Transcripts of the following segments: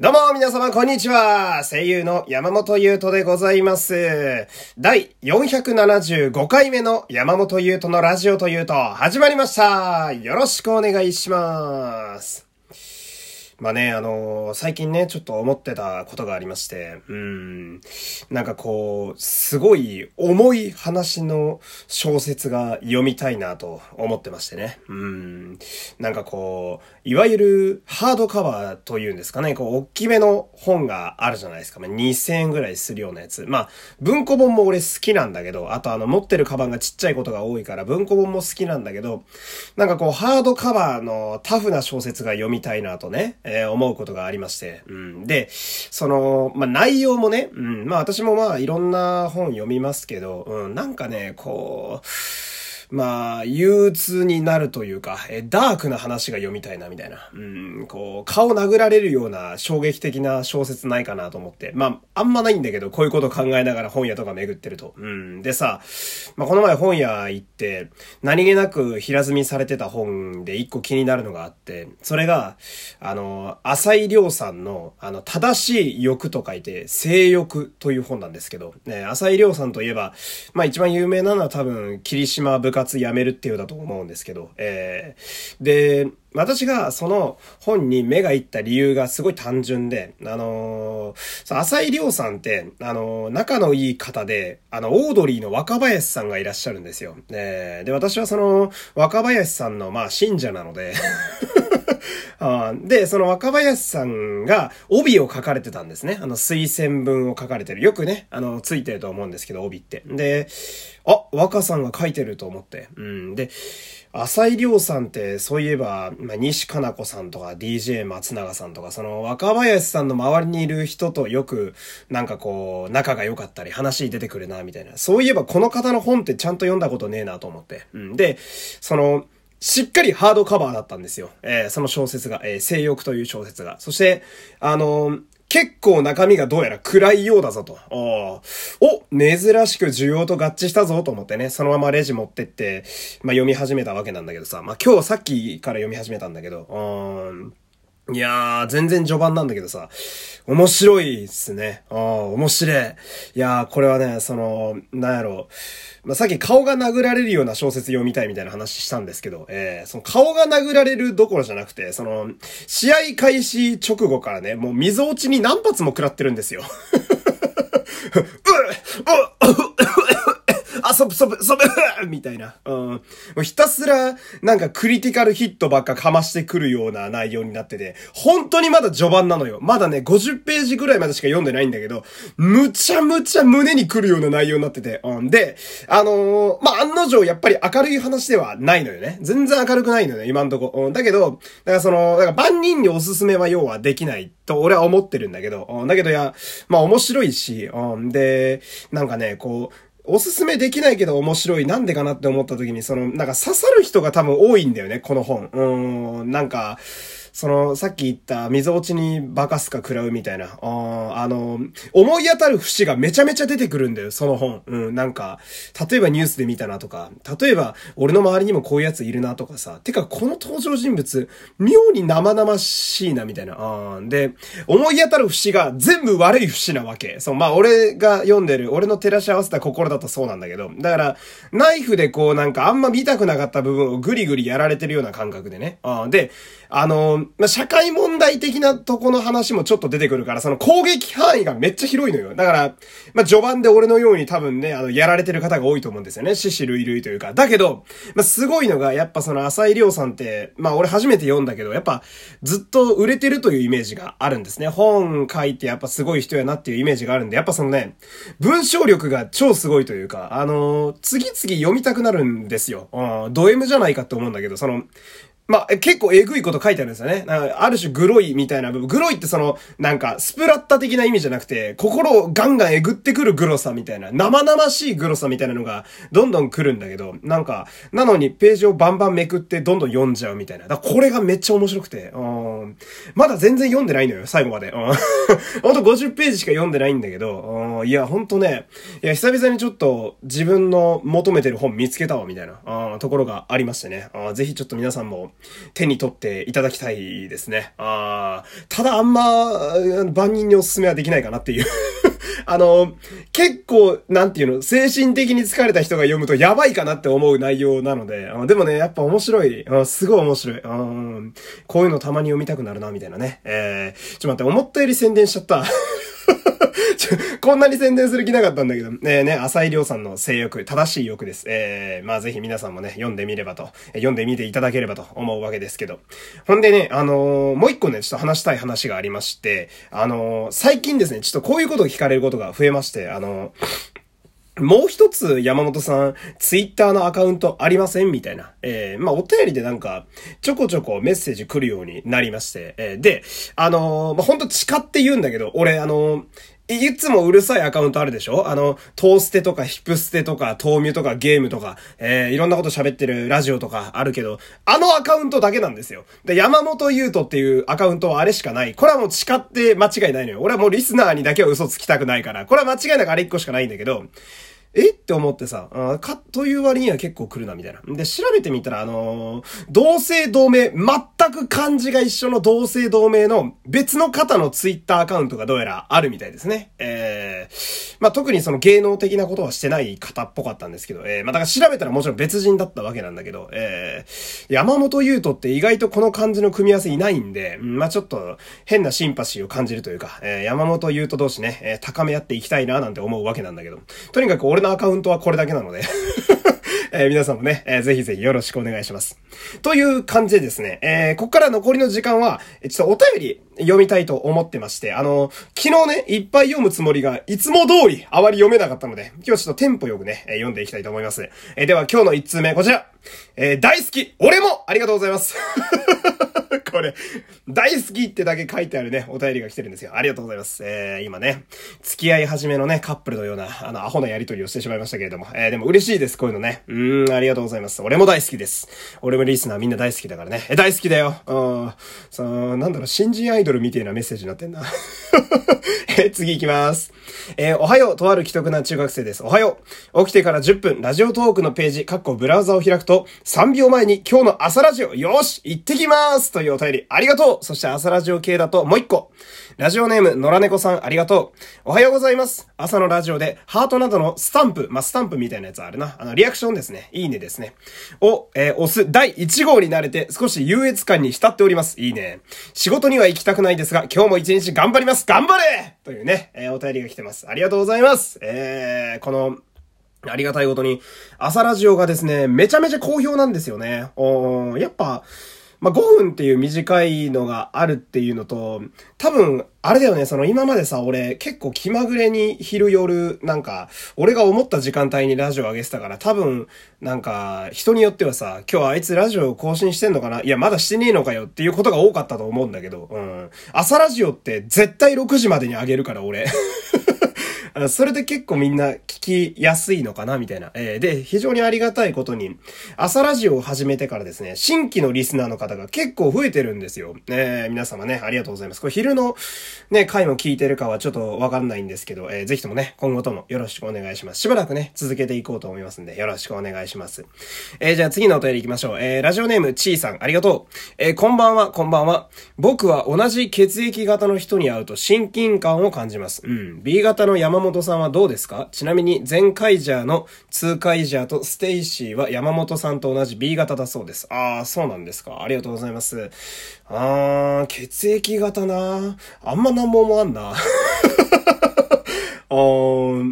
どうも皆様こんにちは声優の山本優斗でございます。第475回目の山本優斗のラジオというと始まりましたよろしくお願いします。まあね、あのー最近ね、ちょっと思ってたことがありまして、うん、なんかこう、すごい重い話の小説が読みたいなと思ってましてね。うん、なんかこう、いわゆるハードカバーというんですかね、こう、大きめの本があるじゃないですか。まあ、2000円ぐらいするようなやつ。まあ、文庫本も俺好きなんだけど、あとあの、持ってるカバンがちっちゃいことが多いから、文庫本も好きなんだけど、なんかこう、ハードカバーのタフな小説が読みたいなとね、えー思うことがありまして、うん。で、その、まあ、内容もね、うん。まあ、私もまあ、いろんな本読みますけど、うん。なんかね、こう、まあ、憂鬱になるというか、え、ダークな話が読みたいな、みたいな。うん、こう、顔殴られるような衝撃的な小説ないかなと思って。まあ、あんまないんだけど、こういうこと考えながら本屋とか巡ってると。うん。でさ、まあ、この前本屋行って、何気なく平積みされてた本で一個気になるのがあって、それが、あの、浅井亮さんの、あの、正しい欲と書いて、性欲という本なんですけど、ね、浅井亮さんといえば、まあ一番有名なのは多分、霧島部下活やめるっていうだと思うんですけど、えー、で、私がその本に目がいった理由がすごい単純で、あのー浅井亮さんって、あのー仲のいい方で、あの、オードリーの若林さんがいらっしゃるんですよ。で、で私はその、若林さんの、まあ、信者なので、あで、その若林さんが帯を書かれてたんですね。あの、推薦文を書かれてる。よくね、あの、ついてると思うんですけど、帯って。で、あ、若さんが書いてると思って。うん。で、浅井亮さんって、そういえば、まあ、西加奈子さんとか DJ 松永さんとか、その若林さんの周りにいる人とよく、なんかこう、仲が良かったり、話に出てくるな、みたいな。そういえばこの方の本ってちゃんと読んだことねえなと思って。うん。で、その、しっかりハードカバーだったんですよ。えーその小説が、えー性欲という小説が。そして、あのー結構中身がどうやら暗いようだぞと。お、珍しく需要と合致したぞと思ってね、そのままレジ持ってって、まあ読み始めたわけなんだけどさ、まあ今日さっきから読み始めたんだけど、うーん。いやー、全然序盤なんだけどさ、面白いっすね。ああ、面白い。いやー、これはね、その、なんやろまあ、さっき顔が殴られるような小説読みたいみたいな話したんですけど、えー、その顔が殴られるどころじゃなくて、その、試合開始直後からね、もう溝落ちに何発も食らってるんですよ。う っうっ、そぶそぶ、そぶ みたいな。うん。もうひたすら、なんかクリティカルヒットばっかかましてくるような内容になってて、本当にまだ序盤なのよ。まだね、50ページぐらいまでしか読んでないんだけど、むちゃむちゃ胸に来るような内容になってて、うん。で、あのーまあ、案の定やっぱり明るい話ではないのよね。全然明るくないのよね、今んとこ。うん。だけど、だからその、だから万人におすすめは要はできないと俺は思ってるんだけど、うん。だけどいや、まあ面白いし、うん。で、なんかね、こう、おすすめできないけど面白い。なんでかなって思った時に、その、なんか刺さる人が多分多いんだよね、この本。うん、なんか、その、さっき言った、溝落ちにバカすか食らうみたいな。ああの、思い当たる節がめちゃめちゃ出てくるんだよ、その本。うん、なんか、例えばニュースで見たなとか、例えば、俺の周りにもこういうやついるなとかさ、てか、この登場人物、妙に生々しいな、みたいな。あで、思い当たる節が全部悪い節なわけ。そう、まあ、俺が読んでる、俺の照らし合わせた心だとそうなんだけど、だから、ナイフでこうなんかあんま見たくなかった部分をグリグリやられてるような感覚でね。あで、あの、まあ、社会問題的なとこの話もちょっと出てくるから、その攻撃範囲がめっちゃ広いのよ。だから、まあ、序盤で俺のように多分ね、あの、やられてる方が多いと思うんですよね。死死類類というか。だけど、まあ、すごいのが、やっぱその浅井亮さんって、まあ、俺初めて読んだけど、やっぱ、ずっと売れてるというイメージがあるんですね。本書いてやっぱすごい人やなっていうイメージがあるんで、やっぱそのね、文章力が超すごいというか、あの次々読みたくなるんですよ。うん、ド M じゃないかって思うんだけど、その、まあ、結構えぐいこと書いてあるんですよね。なんかある種グロいみたいな部分。グロいってその、なんか、スプラッタ的な意味じゃなくて、心をガンガンえぐってくるグロさみたいな、生々しいグロさみたいなのが、どんどん来るんだけど、なんか、なのにページをバンバンめくってどんどん読んじゃうみたいな。だこれがめっちゃ面白くて、うん。まだ全然読んでないのよ、最後まで。うん。ほんと50ページしか読んでないんだけど、うん。いや、ほんとね、いや、久々にちょっと自分の求めてる本見つけたわ、みたいな、うん、ところがありましてね。うんぜひちょっと皆さんも、手に取っていただきたいですね。あただあんま、万人におすすめはできないかなっていう あの、結構、なんていうの、精神的に疲れた人が読むとやばいかなって思う内容なので、でもね、やっぱ面白い。すごい面白い。こういうのたまに読みたくなるな、みたいなね。えー、ちょっと待って、思ったより宣伝しちゃった。こんなに宣伝する気なかったんだけど、えー、ね、浅井亮さんの性欲、正しい欲です。えー、まあぜひ皆さんもね、読んでみればと、読んでみていただければと思うわけですけど。ほんでね、あのー、もう一個ね、ちょっと話したい話がありまして、あのー、最近ですね、ちょっとこういうことを聞かれることが増えまして、あのもう一つ山本さん、ツイッターのアカウントありませんみたいな。えー、まあ、お便りでなんか、ちょこちょこメッセージ来るようになりまして。えー、で、あのー、まあ、ほんと誓って言うんだけど、俺、あのー、いつもうるさいアカウントあるでしょ？あの、トーステとかヒプステとか、豆乳とかゲームとか、えー、いろんなこと喋ってるラジオとかあるけど、あのアカウントだけなんですよ。で、山本優斗っていうアカウントはあれしかない。これはもう誓って間違いないのよ。俺はもうリスナーにだけは嘘つきたくないから。これは間違いなくあれ一個しかないんだけど、え？って思ってさ、あか、という割には結構来るな、みたいな。で、調べてみたら、あのー、同姓同名、全く漢字が一緒の同姓同名の別の方のツイッターアカウントがどうやらあるみたいですね。えー、まあ、特にその芸能的なことはしてない方っぽかったんですけど、えー、まあ、だから調べたらもちろん別人だったわけなんだけど、えー、山本優斗って意外とこの漢字の組み合わせいないんで、まあ、ちょっと変なシンパシーを感じるというか、えー、山本優斗同士ね、え、高め合っていきたいななんて思うわけなんだけど、とにかく俺俺のアカウントはこれだけなので えー、皆さんもね、えー、ぜひぜひよろしくお願いします。という感じでですね、えー、こっから残りの時間は、ちょっとお便り読みたいと思ってまして、あの、昨日ね、いっぱい読むつもりが、いつも通りあまり読めなかったので、今日はちょっとテンポよくね、え読んでいきたいと思います。えでは今日の1通目、こちら。え大好き俺もありがとうございますこれ、大好きってだけ書いてあるね、お便りが来てるんですよ。ありがとうございます。えー、今ね、付き合い始めのね、カップルのような、あの、アホなやりとりをしてしまいましたけれども、えー、でも嬉しいです、こういうのね。うーん、ありがとうございます。俺も大好きです。俺もリスナーみんな大好きだからね。え、大好きだよ。うん。さあ、なんだろう、新人アイドルみたいなメッセージになってんな。え、次行きます。えー、おはよう、とある既得な中学生です。おはよう。起きてから10分、ラジオトークのページ、かっこブラウザを開くと、3秒前に今日の朝ラジオ、よし行ってきますというお便り、ありがとうそして朝ラジオ系だともう一個。ラジオネーム、野良猫さん、ありがとう。おはようございます。朝のラジオで、ハートなどのスタンプ、まあ、スタンプみたいなやつあるな。あの、リアクションですね。いいねですね。を、えー、押す第1号になれて、少し優越感に浸っております。いいね。仕事には行きたくないですが、今日も一日頑張ります頑張れというね、えー、お便りが来てます。ありがとうございます。えー、この、ありがたいことに、朝ラジオがですね、めちゃめちゃ好評なんですよね。おやっぱ、まあ、5分っていう短いのがあるっていうのと、多分、あれだよね、その今までさ、俺結構気まぐれに昼夜、なんか、俺が思った時間帯にラジオ上げてたから、多分、なんか、人によってはさ、今日あいつラジオ更新してんのかな？いや、まだしてねえのかよっていうことが多かったと思うんだけど、うん。朝ラジオって絶対6時までに上げるから、俺。それで結構みんな聞きやすいのかなみたいな。えー、で、非常にありがたいことに、朝ラジオを始めてからですね、新規のリスナーの方が結構増えてるんですよ。えー、皆様ね、ありがとうございます。これ昼のね、回も聞いてるかはちょっとわかんないんですけど、えー、ぜひともね、今後ともよろしくお願いします。しばらくね、続けていこうと思いますんで、よろしくお願いします。えー、じゃあ次のお便り行きましょう。えー、ラジオネーム、ちーさん、ありがとう。えー、こんばんは、こんばんは。僕は同じ血液型の人に会うと親近感を感じます。うん。B 型の山本さんはどうですか？ちなみに、ゼンカイジャーのツーカイザーとステイシーは山本さんと同じ B 型だそうです。ああ、そうなんですか。ありがとうございます。あー、血液型なあんまなんも思わんな。あ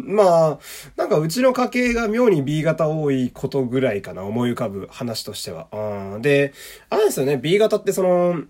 まあ、なんかうちの家系が妙に B 型多いことぐらいかな、思い浮かぶ話としては。あで、あれですよね、B 型ってその、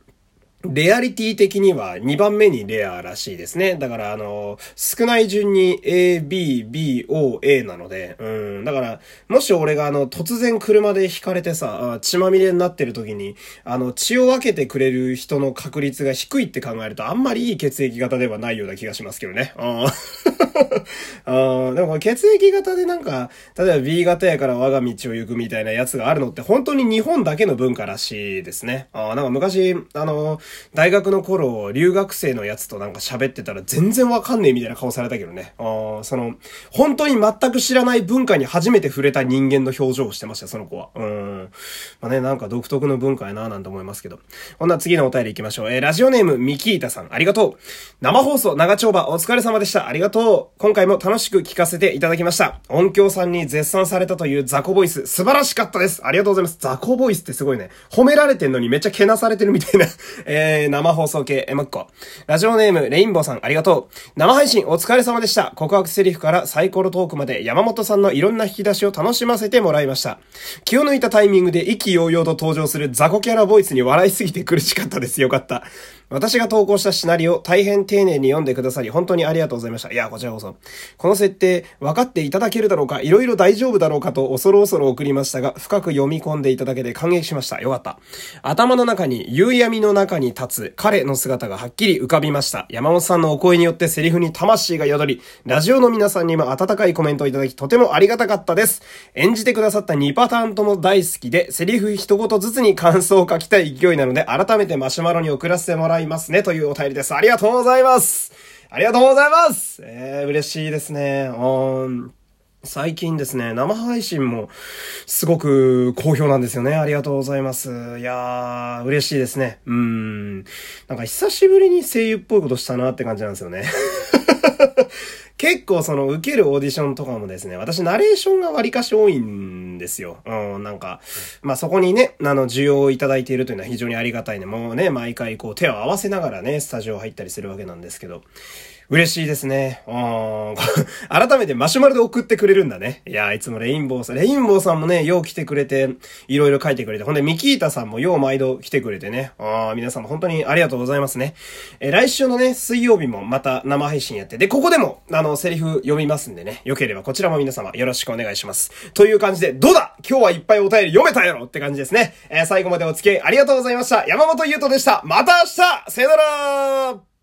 レアリティ的には2番目にレアらしいですね。だからあの、少ない順に A, B, B, O, A なので、うん。だから、もし俺があの、突然車で引かれてさ、血まみれになってる時に、あの、血を分けてくれる人の確率が低いって考えると、あんまりいい血液型ではないような気がしますけどね。うん あでもこれ血液型でなんか、例えば B 型やから我が道を行くみたいなやつがあるのって本当に日本だけの文化らしいですね。あなんか昔、あの、大学の頃、留学生のやつとなんか喋ってたら全然わかんねえみたいな顔されたけどね。あその、本当に全く知らない文化に初めて触れた人間の表情をしてました、その子は。うん。まあね、なんか独特の文化やななんて思いますけど。ほんな次のお便り行きましょう。えー、ラジオネーム、ミキータさん、ありがとう。生放送、長丁場、お疲れ様でした。ありがとう。今回も楽しく聞かせていただきました。音響さんに絶賛されたというザコボイス、素晴らしかったです。ありがとうございます。ザコボイスってすごいね。褒められてんのにめっちゃけなされてるみたいな えー、生放送系、え、もっこ。ラジオネーム、レインボーさん、ありがとう。生配信、お疲れ様でした。告白セリフからサイコロトークまで山本さんのいろんな引き出しを楽しませてもらいました。気を抜いたタイミングで意気揚々と登場するザコキャラボイスに笑いすぎて苦しかったです。よかった。私が投稿したシナリオ、大変丁寧に読んでくださり、本当にありがとうございました。いや、こちらこそ。この設定、分かっていただけるだろうか、いろいろ大丈夫だろうかと恐る恐る送りましたが、深く読み込んでいただけで感激しました。よかった。頭の中に、夕闇の中に立つ彼の姿がはっきり浮かびました。山本さんのお声によってセリフに魂が宿り、ラジオの皆さんにも温かいコメントをいただき、とてもありがたかったです。演じてくださった2パターンとも大好きで、セリフ一言ずつに感想を書きたい勢いなので、改めてマシュマロに送らせてもらいいますね、というお便りです。ありがとうございますありがとうございますえー、嬉しいですね。うん。最近ですね、生配信もすごく好評なんですよね。ありがとうございます。いやー、嬉しいですね。うん。なんか久しぶりに声優っぽいことしたなって感じなんですよね。結構その受けるオーディションとかもですね、私ナレーションが割かし多いんですよ。うん、なんか、まあそこにね、あの、需要をいただいているというのは非常にありがたいね。もうね、毎回こう手を合わせながらね、スタジオ入ったりするわけなんですけど、嬉しいですね。うん。改めてマシュマロで送ってくれるんだね。いや、いつもレインボーさん、レインボーさんもね、よう来てくれて、いろいろ書いてくれて、ほんで、ミキータさんもよう毎度来てくれてね。あ皆さんも本当にありがとうございますね。え来週のね、水曜日もまた生配信やって、で、ここでも、あの、セリフ読みますんでね。よければこちらも皆様よろしくお願いします。という感じで、どうだ今日はいっぱいお便り読めたやろって感じですね。えー、最後までお付き合いありがとうございました。山本優斗でした。また明日さよなら